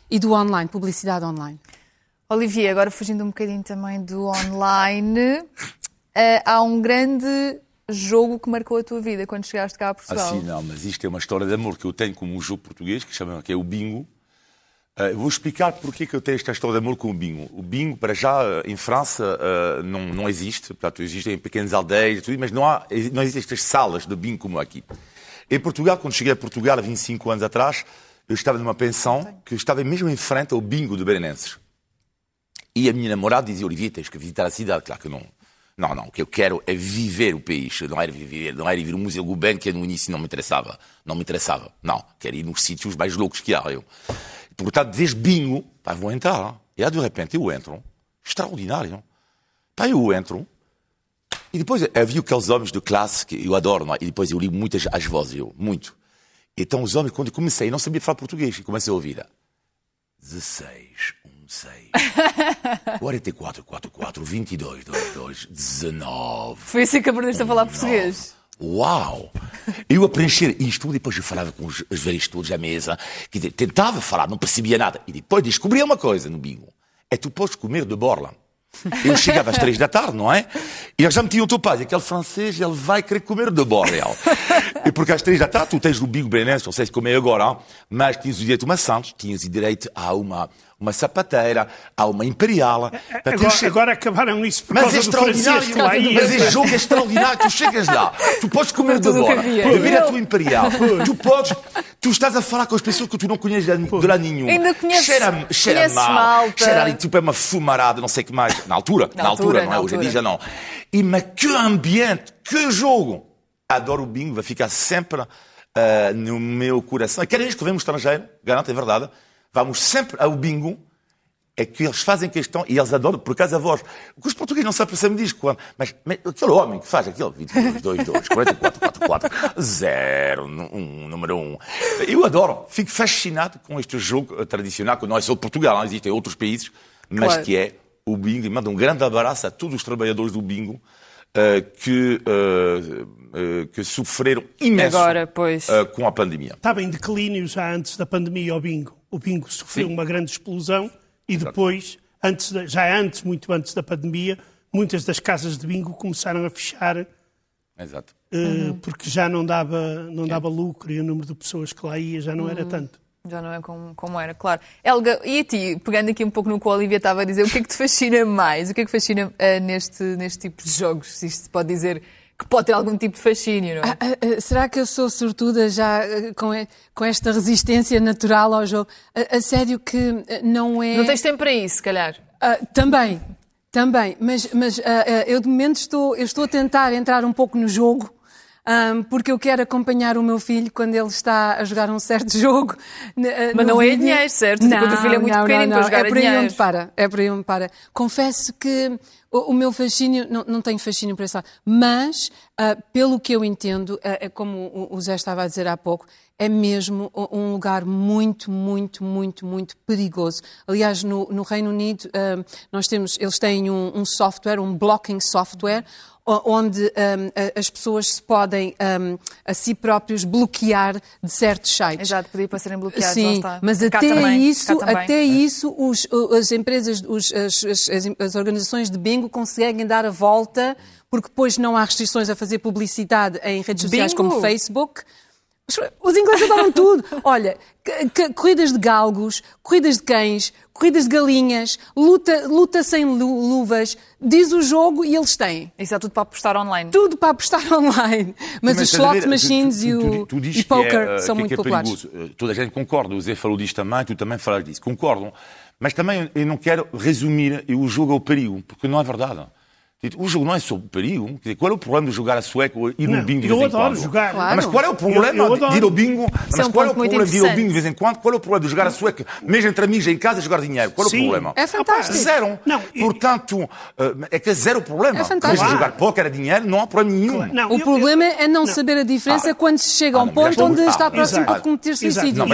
e do online, publicidade online. Olivia, agora fugindo um bocadinho também do online, uh, há um grande jogo que marcou a tua vida quando chegaste cá a Portugal. Ah, sim, não, mas isto é uma história de amor que eu tenho com um jogo português que, chama, que é o bingo. Uh, vou explicar porque que eu tenho esta história de amor com o bingo. O bingo, para já, em França, uh, não, não existe. Portanto, existem pequenas aldeias, tudo, mas não, há, não existem estas salas de bingo como aqui. Em Portugal, quando cheguei a Portugal há 25 anos atrás, eu estava numa pensão que estava mesmo em frente ao bingo de Berenenses. E a minha namorada dizia, Olivier, tens que visitar a cidade. Claro que não. Não, não, o que eu quero é viver o país, não era viver, não era ir o Museu Gulbenkian, que no início não me interessava. Não me interessava. Não, quero ir nos sítios mais loucos que há. Eu. Portanto, desde bingo, pá, vou entrar. E aí, de repente, eu entro. Extraordinário. Pá, eu entro. E depois havia aqueles homens de classe que eu adoro, não é? E depois eu li muitas as vozes, eu, muito. Então os homens, quando eu comecei, não sabia falar português, e comecei a ouvir. 16, 1, 6, 44, 44, 22, 22, 19. Foi assim que aprendeste a falar português? Uau! Eu a preencher isto, depois eu falava com os, os velhos todos à mesa, dizer, tentava falar, não percebia nada. E depois descobri uma coisa no bingo. É tu podes comer de borla. Eu chegava às três da tarde, não é? E eles já metiam o teu pai, aquele francês, ele vai querer comer de borrel. e porque às três da tarde tu tens o Big Brenense, não sei se comer agora, mas tinhas o direito a uma Santos, tinhas o direito a uma uma sapateira, há uma imperial. Agora, agora acabaram isso por mas causa é extraordinário, Mas esse jogo é extraordinário. Tu chegas lá, tu podes comer de agora, beber a tua imperial, tu podes, tu estás a falar com as pessoas que tu não conheces de lá nenhum. Ainda conheces, cheira, cheira mal, malta. cheira ali, tipo é uma fumarada, não sei o que mais. Na altura, na, na altura, altura, não é? Hoje em dia já não. E mas que ambiente, que jogo! adoro o bingo, vai ficar sempre uh, no meu coração. E cada vez que vem um estrangeiro, garanto, é verdade, vamos sempre ao bingo, é que eles fazem questão, e eles adoram, por acaso a voz. O que os portugueses não sabem perceber me diz quando. Mas, mas aquele homem que faz aquele 22, 2, 2, 44, 4, 4, 0, 1, número 1. Eu adoro, fico fascinado com este jogo tradicional, que não é só de Portugal, não existem outros países, mas claro. que é o bingo. E mando um grande abraço a todos os trabalhadores do bingo uh, que, uh, uh, que sofreram imenso Agora, pois. com a pandemia. Estava em declínio já antes da pandemia o bingo. O bingo sofreu Sim. uma grande explosão e depois, antes de, já antes, muito antes da pandemia, muitas das casas de bingo começaram a fechar. Exato. Uh, uhum. Porque já não dava, não dava lucro e o número de pessoas que lá ia já não uhum. era tanto. Já não é como, como era, claro. Helga, e a ti, pegando aqui um pouco no que a Olivia estava a dizer, o que é que te fascina mais? O que é que fascina uh, neste, neste tipo de jogos? Se isto se pode dizer que pode ter algum tipo de fascínio, não é? Ah, ah, ah, será que eu sou sortuda já com, com esta resistência natural ao jogo? A, sério que não é. Não tens tempo para isso, se calhar. também, também. Mas, mas eu de momento estou, eu estou a tentar entrar um pouco no jogo. Um, porque eu quero acompanhar o meu filho quando ele está a jogar um certo jogo. Mas não vídeo. é dinheiro, certo? Não, o teu filho é muito não, pequenino não, não. para jogar é por aí onde para. É por aí onde para. Confesso que o, o meu fascínio, não, não tenho fascínio para lado, mas, uh, pelo que eu entendo, uh, como o Zé estava a dizer há pouco, é mesmo um lugar muito, muito, muito, muito perigoso. Aliás, no, no Reino Unido, uh, nós temos, eles têm um, um software, um blocking software, onde um, as pessoas se podem um, a si próprios bloquear de certos sites. Exato, pedir para serem bloqueados. Sim, mas cá até também, isso, até isso os, as empresas, os, as, as, as organizações de bingo conseguem dar a volta porque depois não há restrições a fazer publicidade em redes sociais bingo. como Facebook. Os ingleses adoram tudo. Olha, corridas de galgos, corridas de cães, corridas de galinhas, luta, luta sem luvas, diz o jogo e eles têm. Isso é tudo para apostar online. Tudo para apostar online. Mas, os slot machines tu, tu, tu, e o e poker é, são muito é populares. Perigoso. Toda a gente concorda, o Zé falou disto também, tu também falas disso. Concordam. Mas também eu não quero resumir o jogo ao perigo, porque não é verdade. O jogo não é sobre perigo. Qual é o problema de jogar a sueca ou ir no bingo de vez em quando? Eu adoro jogar. Claro. Mas qual é o problema eu, eu de ir ao bingo? Mas é um qual é o problema de ir ao bingo de vez em quando? Qual é o problema de jogar a sueca, mesmo entre amigos em casa, jogar dinheiro? Qual é o Sim. problema? É fantástico. Zero. Não, Portanto, eh, é que é zero problema. É fantástico. Claro. jogar póquer a dinheiro, não há problema nenhum. Claro. Não, o eu, problema eu, é não, não, saber a diferença ah, quando se chega a um ah, ponto onde está próximo para cometer suicídio.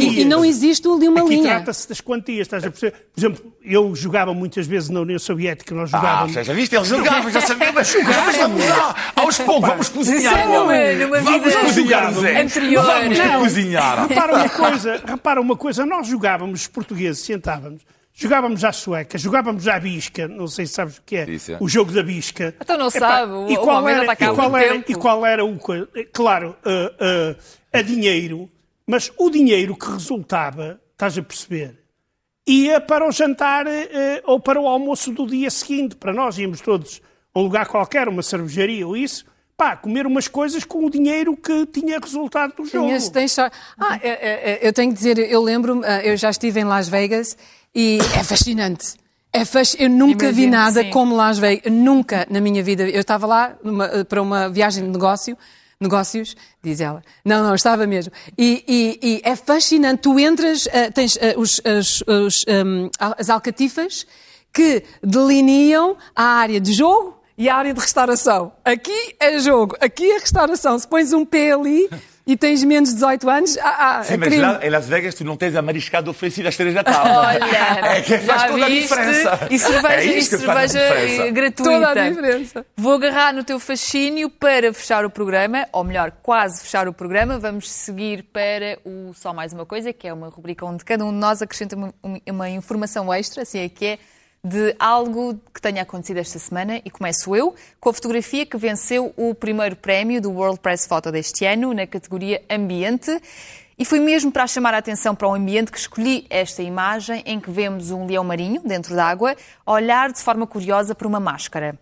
E não existe ali uma linha. Aqui trata-se das quantias, estás a perceber? Por exemplo, eu jogava muitas vezes na União Soviética, nós jogávamos... Ah, já viste? Jogava, já sabia, mas jogava vamos lá, aos poucos, vamos cozinhar. Numa, numa vamos cozinhar, Zé. Anterior. Vamos não, cozinhar. Repara uma coisa, repara uma coisa, nós jogávamos, os portugueses, sentávamos, jogávamos à sueca, jogávamos à bisca, não sei se sabes o que é, é. o jogo da bisca. Então não Epá, sabe, o, e qual o era, e qual era, e qual era o claro, uh, uh, a dinheiro, mas o dinheiro que resultava, estás a perceber, ia para o jantar uh, ou para o almoço do dia seguinte, para nós íamos todos um lugar qualquer, uma cervejaria ou isso, pá, comer umas coisas com o dinheiro que tinha resultado do jogo. Tinhas, tens Ah, é, é, é, eu tenho que dizer, eu lembro-me, ah, eu já estive em Las Vegas e é fascinante. É fasc... Eu nunca Imagino, vi nada sim. como Las Vegas, nunca na minha vida. Eu estava lá numa, ah, para uma viagem de negócio, negócios, diz ela. Não, não, estava mesmo. E, e, e é fascinante. Tu entras, uh, tens uh, os, as, os, um, as alcatifas que delineam a área de jogo e a área de restauração. Aqui é jogo, aqui é restauração. Se pões um P ali e tens menos de 18 anos, ah, ah, Sim, mas lá em Las Vegas tu não tens a mariscada oferecida às 3 da tarde. Olha, é que faz toda a diferença. E cerveja, é e cerveja gratuita. Toda a diferença. Vou agarrar no teu fascínio para fechar o programa, ou melhor, quase fechar o programa. Vamos seguir para o Só Mais Uma Coisa, que é uma rubrica onde cada um de nós acrescenta uma, uma informação extra, assim é que é de algo que tenha acontecido esta semana e começo eu com a fotografia que venceu o primeiro prémio do World Press Photo deste ano na categoria Ambiente. E foi mesmo para chamar a atenção para o ambiente que escolhi esta imagem em que vemos um leão marinho dentro d'água olhar de forma curiosa para uma máscara.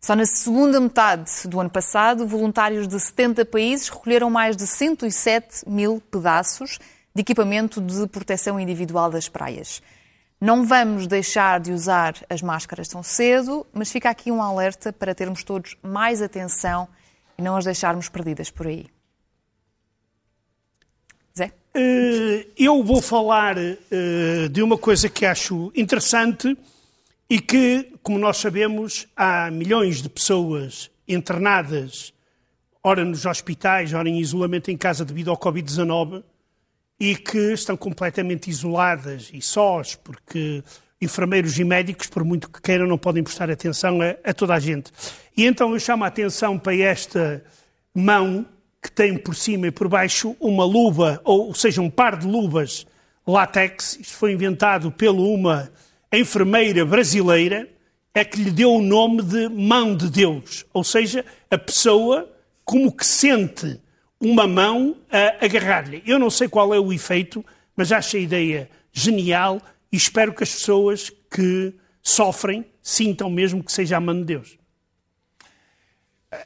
Só na segunda metade do ano passado, voluntários de 70 países recolheram mais de 107 mil pedaços de equipamento de proteção individual das praias. Não vamos deixar de usar as máscaras tão cedo, mas fica aqui um alerta para termos todos mais atenção e não as deixarmos perdidas por aí. Zé? Eh, eu vou falar eh, de uma coisa que acho interessante e que, como nós sabemos, há milhões de pessoas internadas, ora nos hospitais, ora em isolamento em casa devido ao Covid-19 e que estão completamente isoladas e sós, porque enfermeiros e médicos, por muito que queiram, não podem prestar atenção a, a toda a gente. E então eu chamo a atenção para esta mão que tem por cima e por baixo uma luva, ou seja, um par de luvas látex. Isto foi inventado por uma enfermeira brasileira, é que lhe deu o nome de mão de Deus. Ou seja, a pessoa como que sente uma mão a agarrar-lhe. Eu não sei qual é o efeito, mas acho a ideia genial e espero que as pessoas que sofrem sintam mesmo que seja a mão de Deus.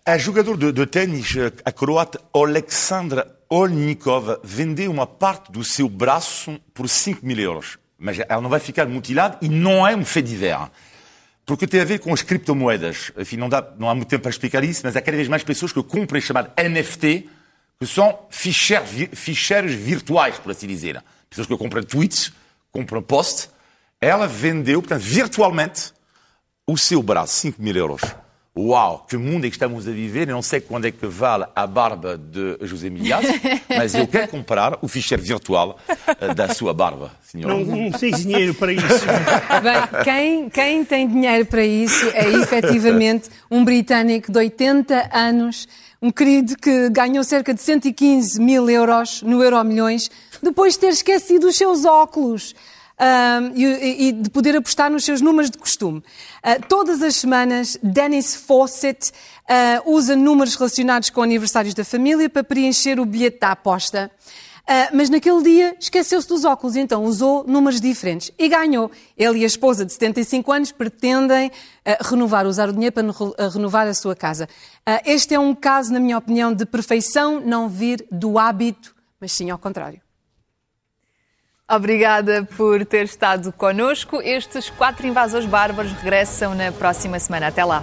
A jogador de, de ténis, a croata Alexandra Olnikov, vendeu uma parte do seu braço por 5 mil euros. Mas ela não vai ficar mutilada e não é um fait divers. Porque tem a ver com as criptomoedas. Enfim, não, dá, não há muito tempo para explicar isso, mas há cada vez mais pessoas que comprem chamado NFT, que são ficheiros, ficheiros virtuais, por assim dizer. Pessoas que compram tweets, compram post. Ela vendeu, portanto, virtualmente, o seu braço, 5 mil euros. Uau, que mundo é que estamos a viver? Eu não sei quando é que vale a barba de José Milhas, mas eu quero comprar o ficheiro virtual eh, da sua barba, senhor. Não, não tens dinheiro para isso. Bem, quem, quem tem dinheiro para isso é efetivamente um britânico de 80 anos, um querido que ganhou cerca de 115 mil euros no Euro Milhões, depois de ter esquecido os seus óculos um, e, e, de poder apostar nos seus números de costume. Uh, todas as semanas, Dennis Fawcett uh, usa números relacionados com aniversários da família para preencher o bilhete da aposta. Uh, mas naquele dia esqueceu-se dos óculos, então usou números diferentes e ganhou. Ele e a esposa de 75 anos pretendem uh, renovar, usar o dinheiro para uh, renovar a sua casa. este é um caso, na minha opinião, de perfeição não vir do hábito, mas sim ao contrário. Obrigada por ter estado connosco. Estes quatro invasores bárbaros regressam na próxima semana. Até lá.